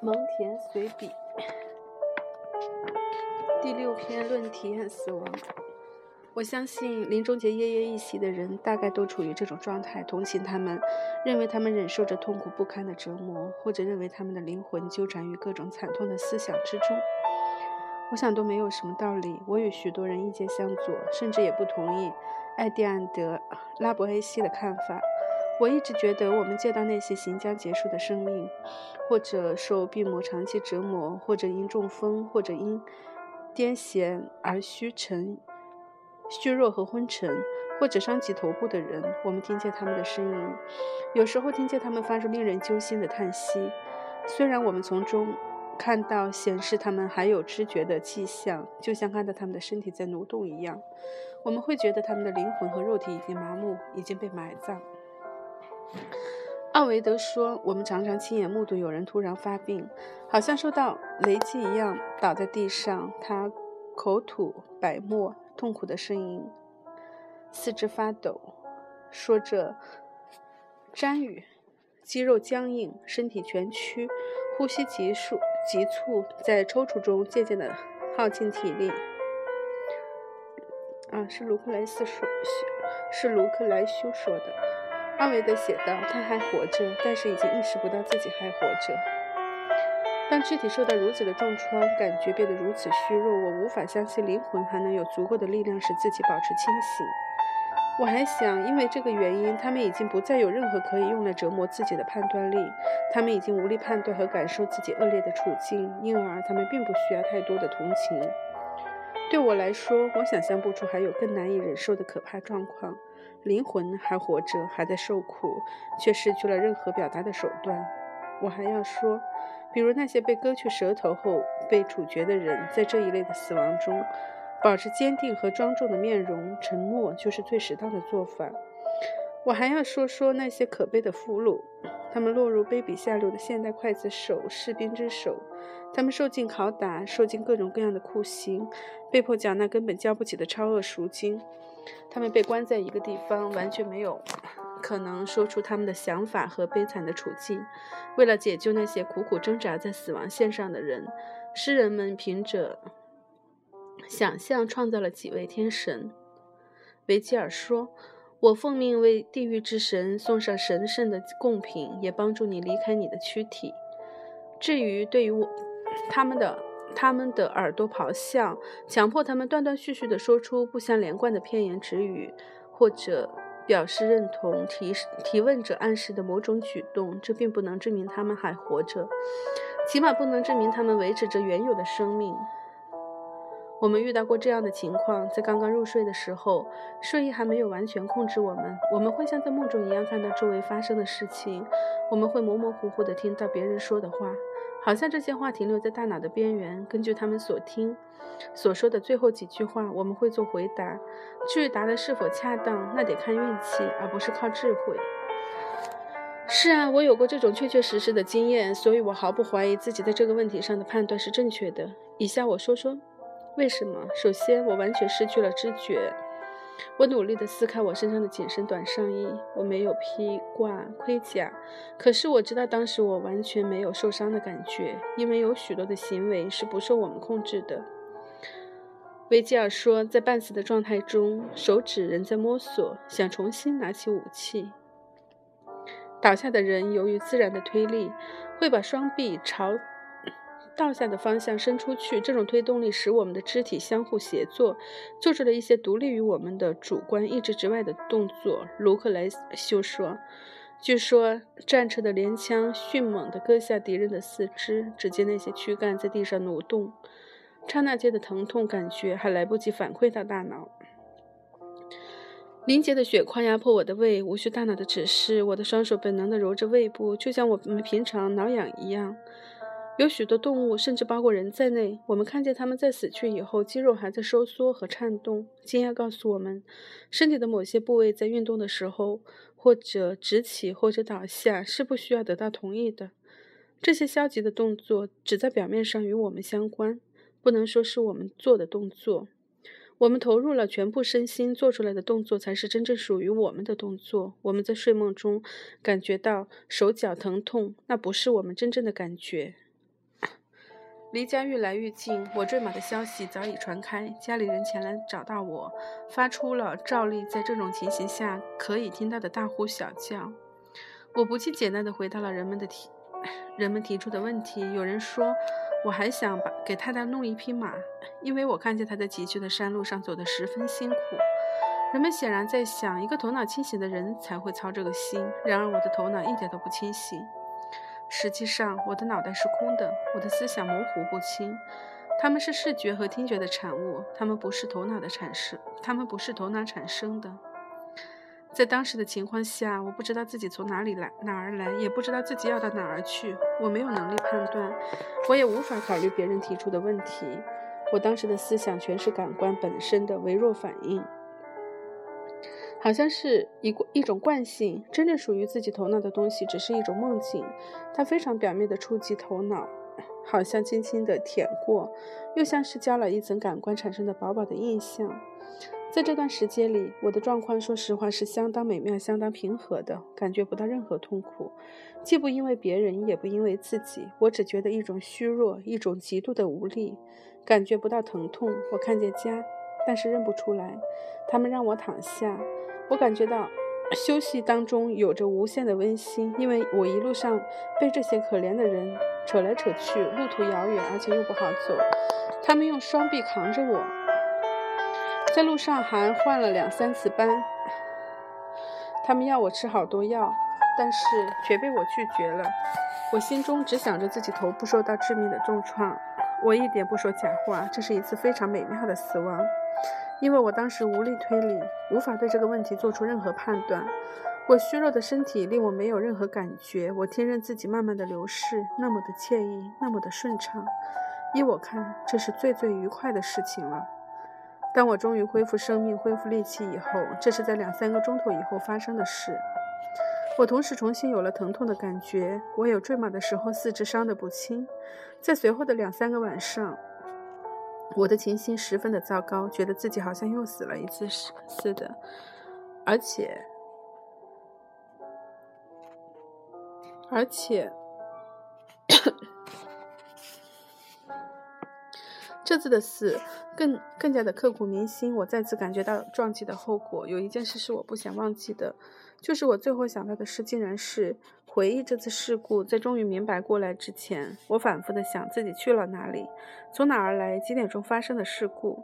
蒙田随笔第六篇论体验死亡。我相信临终前奄奄一息的人，大概都处于这种状态，同情他们，认为他们忍受着痛苦不堪的折磨，或者认为他们的灵魂纠缠于各种惨痛的思想之中。我想都没有什么道理。我与许多人意见相左，甚至也不同意艾蒂安德·拉伯埃西的看法。我一直觉得，我们见到那些行将结束的生命，或者受病魔长期折磨，或者因中风，或者因癫痫而虚沉。虚弱和昏沉，或者伤及头部的人，我们听见他们的声音，有时候听见他们发出令人揪心的叹息。虽然我们从中看到显示他们还有知觉的迹象，就像看到他们的身体在蠕动一样，我们会觉得他们的灵魂和肉体已经麻木，已经被埋葬。奥维德说：“我们常常亲眼目睹有人突然发病，好像受到雷击一样，倒在地上，他口吐白沫。”痛苦的声音，四肢发抖，说着沾语，肌肉僵硬，身体蜷曲，呼吸急速急促，在抽搐中渐渐的耗尽体力。啊，是卢克莱斯说，是卢克莱修说的。阿维德写道：“他还活着，但是已经意识不到自己还活着。”当躯体受到如此的重创，感觉变得如此虚弱，我无法相信灵魂还能有足够的力量使自己保持清醒。我还想，因为这个原因，他们已经不再有任何可以用来折磨自己的判断力，他们已经无力判断和感受自己恶劣的处境，因而他们并不需要太多的同情。对我来说，我想象不出还有更难以忍受的可怕状况：灵魂还活着，还在受苦，却失去了任何表达的手段。我还要说。比如那些被割去舌头后被处决的人，在这一类的死亡中，保持坚定和庄重的面容，沉默就是最适当的做法。我还要说说那些可悲的俘虏，他们落入卑鄙下流的现代刽子手、士兵之手，他们受尽拷打，受尽各种各样的酷刑，被迫缴纳根本交不起的超额赎金。他们被关在一个地方，完全没有。可能说出他们的想法和悲惨的处境。为了解救那些苦苦挣扎在死亡线上的人，诗人们凭着想象创造了几位天神。维吉尔说：“我奉命为地狱之神送上神圣的贡品，也帮助你离开你的躯体。至于对于我他们的他们的耳朵咆哮，强迫他们断断续续地说出不相连贯的片言只语，或者……”表示认同提提问者暗示的某种举动，这并不能证明他们还活着，起码不能证明他们维持着原有的生命。我们遇到过这样的情况：在刚刚入睡的时候，睡意还没有完全控制我们，我们会像在梦中一样看到周围发生的事情，我们会模模糊糊地听到别人说的话。好像这些话停留在大脑的边缘。根据他们所听、所说的最后几句话，我们会做回答。至于答的是否恰当，那得看运气，而不是靠智慧。是啊，我有过这种确确实实的经验，所以我毫不怀疑自己在这个问题上的判断是正确的。以下我说说为什么。首先，我完全失去了知觉。我努力地撕开我身上的紧身短上衣，我没有披挂盔甲，可是我知道当时我完全没有受伤的感觉，因为有许多的行为是不受我们控制的。维吉尔说，在半死的状态中，手指仍在摸索，想重新拿起武器。倒下的人由于自然的推力，会把双臂朝。倒下的方向伸出去，这种推动力使我们的肢体相互协作，做出了一些独立于我们的主观意志之外的动作。卢克莱修说：“据说战车的连枪迅猛地割下敌人的四肢，只见那些躯干在地上挪动，刹那间的疼痛感觉还来不及反馈到大脑。凝结的血块压迫我的胃，无需大脑的指示，我的双手本能地揉着胃部，就像我们平常挠痒一样。”有许多动物，甚至包括人在内，我们看见它们在死去以后，肌肉还在收缩和颤动。经验告诉我们，身体的某些部位在运动的时候，或者直起，或者倒下，是不需要得到同意的。这些消极的动作只在表面上与我们相关，不能说是我们做的动作。我们投入了全部身心做出来的动作，才是真正属于我们的动作。我们在睡梦中感觉到手脚疼痛，那不是我们真正的感觉。离家越来越近，我坠马的消息早已传开，家里人前来找到我，发出了照例在这种情形下可以听到的大呼小叫。我不尽简单的回答了人们的提人们提出的问题。有人说。我还想把给太太弄一匹马，因为我看见她在崎岖的山路上走得十分辛苦。人们显然在想，一个头脑清醒的人才会操这个心。然而我的头脑一点都不清醒。实际上，我的脑袋是空的，我的思想模糊不清。他们是视觉和听觉的产物，他们不是头脑的产生，他们不是头脑产生的。在当时的情况下，我不知道自己从哪里来，哪儿来，也不知道自己要到哪儿去。我没有能力判断，我也无法考虑别人提出的问题。我当时的思想全是感官本身的微弱反应，好像是一一种惯性。真正属于自己头脑的东西，只是一种梦境，它非常表面的触及头脑，好像轻轻的舔过，又像是加了一层感官产生的薄薄的印象。在这段时间里，我的状况说实话是相当美妙、相当平和的，感觉不到任何痛苦，既不因为别人，也不因为自己。我只觉得一种虚弱，一种极度的无力，感觉不到疼痛。我看见家，但是认不出来。他们让我躺下，我感觉到休息当中有着无限的温馨，因为我一路上被这些可怜的人扯来扯去，路途遥远，而且又不好走。他们用双臂扛着我。在路上还换了两三次班，他们要我吃好多药，但是却被我拒绝了。我心中只想着自己头部受到致命的重创。我一点不说假话，这是一次非常美妙的死亡，因为我当时无力推理，无法对这个问题做出任何判断。我虚弱的身体令我没有任何感觉，我听任自己慢慢的流逝，那么的惬意，那么的顺畅。依我看，这是最最愉快的事情了。当我终于恢复生命、恢复力气以后，这是在两三个钟头以后发生的事。我同时重新有了疼痛的感觉。我有坠马的时候，四肢伤得不轻。在随后的两三个晚上，我的情形十分的糟糕，觉得自己好像又死了一次似的，而且，而且。这次的死更更加的刻骨铭心。我再次感觉到撞击的后果。有一件事是我不想忘记的，就是我最后想到的事，竟然是回忆这次事故。在终于明白过来之前，我反复的想自己去了哪里，从哪儿来，几点钟发生的事故。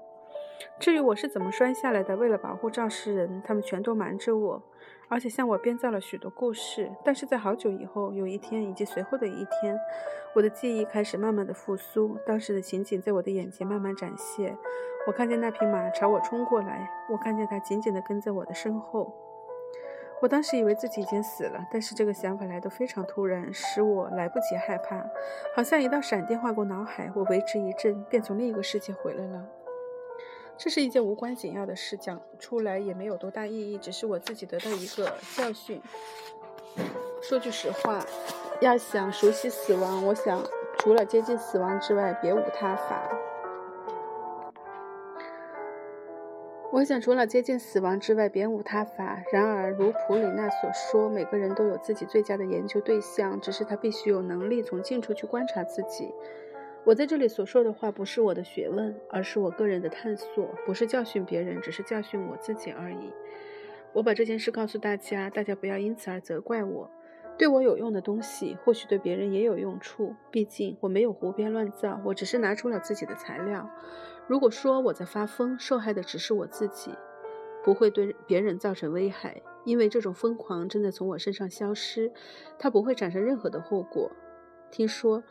至于我是怎么摔下来的，为了保护肇事人，他们全都瞒着我。而且向我编造了许多故事，但是在好久以后，有一天以及随后的一天，我的记忆开始慢慢的复苏，当时的情景在我的眼前慢慢展现。我看见那匹马朝我冲过来，我看见它紧紧地跟在我的身后。我当时以为自己已经死了，但是这个想法来得非常突然，使我来不及害怕，好像一道闪电划过脑海，我为之一震，便从另一个世界回来了。这是一件无关紧要的事，讲出来也没有多大意义，只是我自己得到一个教训。说句实话，要想熟悉死亡，我想除了接近死亡之外，别无他法。我想除了接近死亡之外，别无他法。然而，如普里纳所说，每个人都有自己最佳的研究对象，只是他必须有能力从近处去观察自己。我在这里所说的话不是我的学问，而是我个人的探索，不是教训别人，只是教训我自己而已。我把这件事告诉大家，大家不要因此而责怪我。对我有用的东西，或许对别人也有用处。毕竟我没有胡编乱造，我只是拿出了自己的材料。如果说我在发疯，受害的只是我自己，不会对别人造成危害，因为这种疯狂正在从我身上消失，它不会产生任何的后果。听说。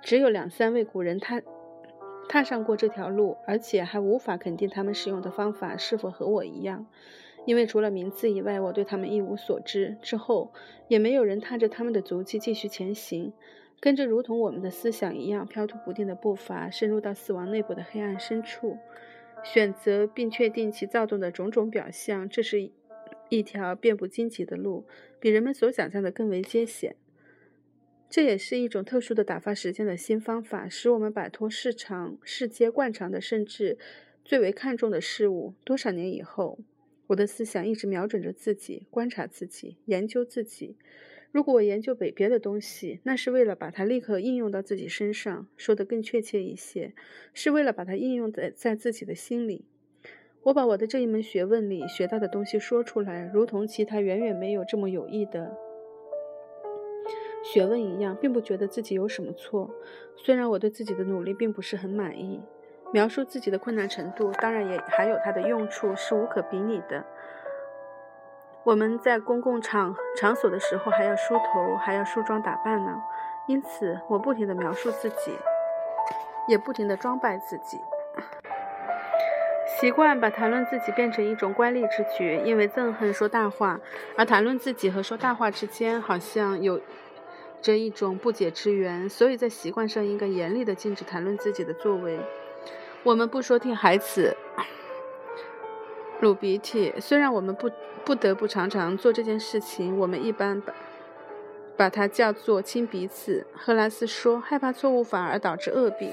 只有两三位古人踏踏上过这条路，而且还无法肯定他们使用的方法是否和我一样，因为除了名字以外，我对他们一无所知。之后也没有人踏着他们的足迹继续前行，跟着如同我们的思想一样飘忽不定的步伐，深入到死亡内部的黑暗深处，选择并确定其躁动的种种表象。这是一条遍布荆棘的路，比人们所想象的更为艰险。这也是一种特殊的打发时间的新方法，使我们摆脱市场世界惯常的甚至最为看重的事物。多少年以后，我的思想一直瞄准着自己，观察自己，研究自己。如果我研究北别的东西，那是为了把它立刻应用到自己身上。说得更确切一些，是为了把它应用在在自己的心里。我把我的这一门学问里学到的东西说出来，如同其他远远没有这么有益的学问一样，并不觉得自己有什么错。虽然我对自己的努力并不是很满意，描述自己的困难程度，当然也还有它的用处，是无可比拟的。我们在公共场场所的时候还要梳头，还要梳妆打扮呢。因此，我不停地描述自己，也不停地装扮自己，习惯把谈论自己变成一种官吏之举。因为憎恨说大话，而谈论自己和说大话之间好像有着一种不解之缘，所以在习惯上应该严厉地禁止谈论自己的作为。我们不说听孩子。撸鼻涕，虽然我们不不得不常常做这件事情，我们一般把把它叫做亲鼻子。赫拉斯说：“害怕错误反而导致恶弊。”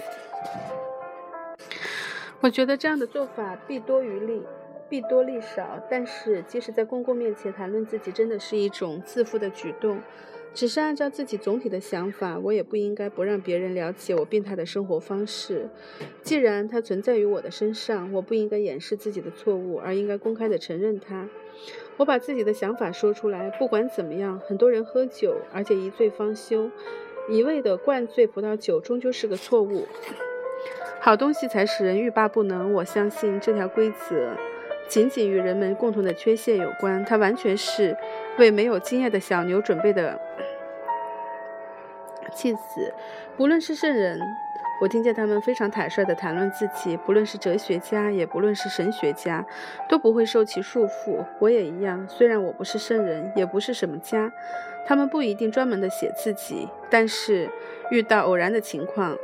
我觉得这样的做法弊多于利，弊多利少。但是，即使在公共面前谈论自己，真的是一种自负的举动。只是按照自己总体的想法，我也不应该不让别人了解我病态的生活方式。既然它存在于我的身上，我不应该掩饰自己的错误，而应该公开地承认它。我把自己的想法说出来。不管怎么样，很多人喝酒，而且一醉方休，一味地灌醉葡萄酒，终究是个错误。好东西才使人欲罢不能。我相信这条规则。仅仅与人们共同的缺陷有关，它完全是为没有经验的小牛准备的。气死！不论是圣人，我听见他们非常坦率地谈论自己；不论是哲学家，也不论是神学家，都不会受其束缚。我也一样，虽然我不是圣人，也不是什么家，他们不一定专门的写自己，但是遇到偶然的情况。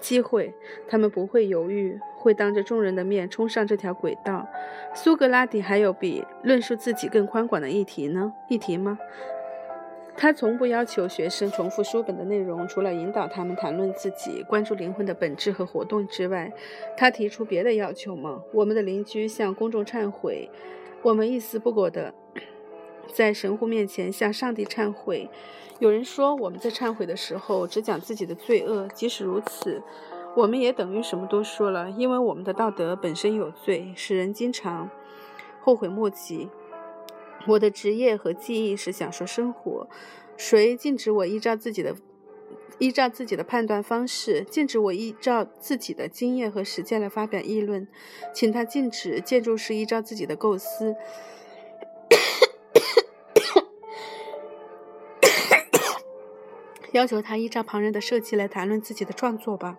机会，他们不会犹豫，会当着众人的面冲上这条轨道。苏格拉底还有比论述自己更宽广的议题呢？议题吗？他从不要求学生重复书本的内容，除了引导他们谈论自己、关注灵魂的本质和活动之外，他提出别的要求吗？我们的邻居向公众忏悔，我们一丝不苟的。在神父面前向上帝忏悔。有人说，我们在忏悔的时候只讲自己的罪恶。即使如此，我们也等于什么都说了，因为我们的道德本身有罪，使人经常后悔莫及。我的职业和记忆是享受生活。谁禁止我依照自己的依照自己的判断方式，禁止我依照自己的经验和实践来发表议论？请他禁止建筑师依照自己的构思。要求他依照旁人的设计来谈论自己的创作吧。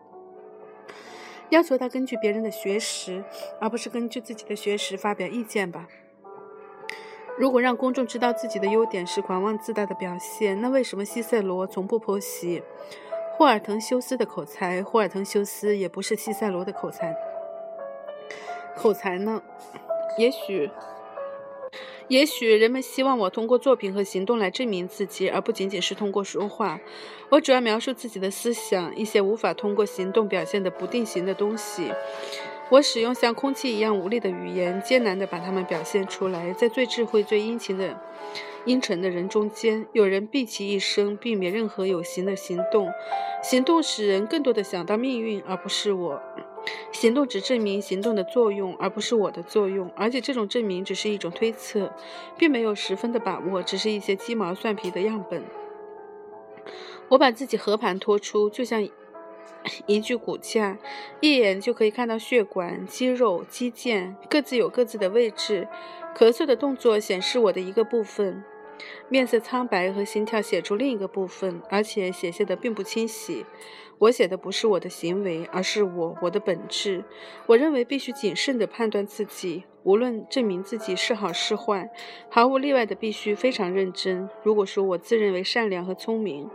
要求他根据别人的学识，而不是根据自己的学识发表意见吧。如果让公众知道自己的优点是狂妄自大的表现，那为什么西塞罗从不剖析霍尔滕修斯的口才？霍尔滕修斯也不是西塞罗的口才。口才呢？也许。也许人们希望我通过作品和行动来证明自己，而不仅仅是通过说话。我主要描述自己的思想，一些无法通过行动表现的不定型的东西。我使用像空气一样无力的语言，艰难地把它们表现出来。在最智慧、最殷勤的、阴沉的人中间，有人毕其一生避免任何有形的行动。行动使人更多地想到命运，而不是我。行动只证明行动的作用，而不是我的作用，而且这种证明只是一种推测，并没有十分的把握，只是一些鸡毛蒜皮的样本。我把自己和盘托出，就像一具骨架，一眼就可以看到血管、肌肉、肌腱，各自有各自的位置。咳嗽的动作显示我的一个部分。面色苍白和心跳写出另一个部分，而且写下的并不清晰。我写的不是我的行为，而是我我的本质。我认为必须谨慎地判断自己，无论证明自己是好是坏，毫无例外的必须非常认真。如果说我自认为善良和聪明，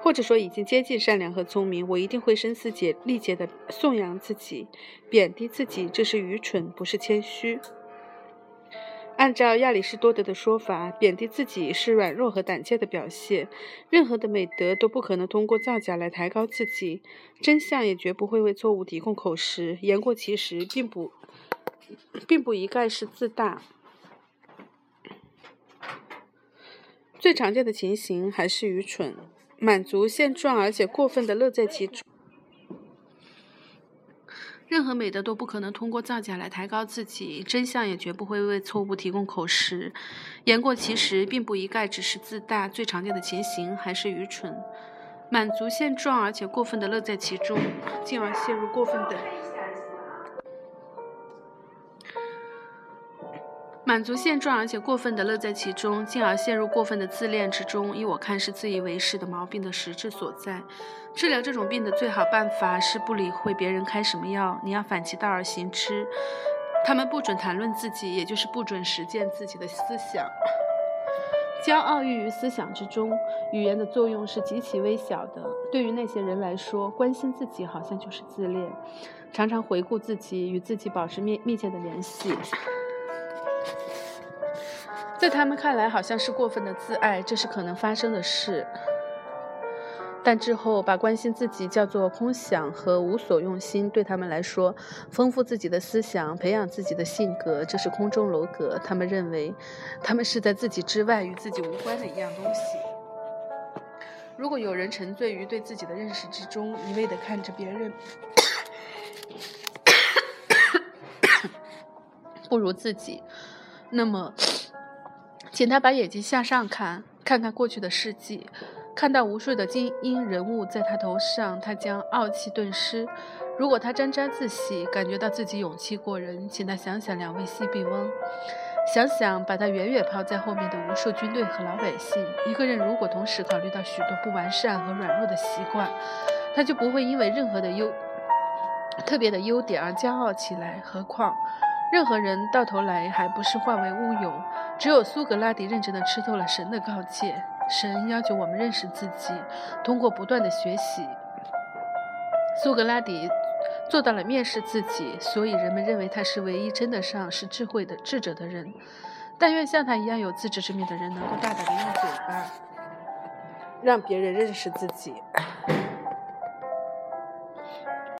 或者说已经接近善良和聪明，我一定会声嘶竭力竭地颂扬自己，贬低自己，这是愚蠢，不是谦虚。按照亚里士多德的说法，贬低自己是软弱和胆怯的表现。任何的美德都不可能通过造假来抬高自己，真相也绝不会为错误提供口实。言过其实，并不，并不一概是自大。最常见的情形还是愚蠢，满足现状，而且过分的乐在其中。任何美德都不可能通过造假来抬高自己，真相也绝不会为错误提供口实。言过其实，并不一概只是自大。最常见的情形还是愚蠢，满足现状，而且过分的乐在其中，进而陷入过分的满足现状，而且过分的乐在其中，进而陷入过分的自恋之中。依我看，是自以为是的毛病的实质所在。治疗这种病的最好办法是不理会别人开什么药，你要反其道而行之。他们不准谈论自己，也就是不准实践自己的思想。骄傲寓于思想之中，语言的作用是极其微小的。对于那些人来说，关心自己好像就是自恋，常常回顾自己，与自己保持密密切的联系，在他们看来好像是过分的自爱，这是可能发生的事。但之后把关心自己叫做空想和无所用心，对他们来说，丰富自己的思想，培养自己的性格，这是空中楼阁。他们认为，他们是在自己之外、与自己无关的一样东西。如果有人沉醉于对自己的认识之中，一味地看着别人 不如自己，那么，请他把眼睛向上看，看看过去的事迹。看到无数的精英人物在他头上，他将傲气顿失。如果他沾沾自喜，感觉到自己勇气过人，请他想想两位西比翁，想想把他远远抛在后面的无数军队和老百姓。一个人如果同时考虑到许多不完善和软弱的习惯，他就不会因为任何的优特别的优点而骄傲起来。何况，任何人到头来还不是化为乌有。只有苏格拉底认真地吃透了神的告诫。神要求我们认识自己，通过不断的学习。苏格拉底做到了面试自己，所以人们认为他是唯一称得上是智慧的智者的人。但愿像他一样有自知之明的人，能够大胆的用嘴巴让别人认识自己。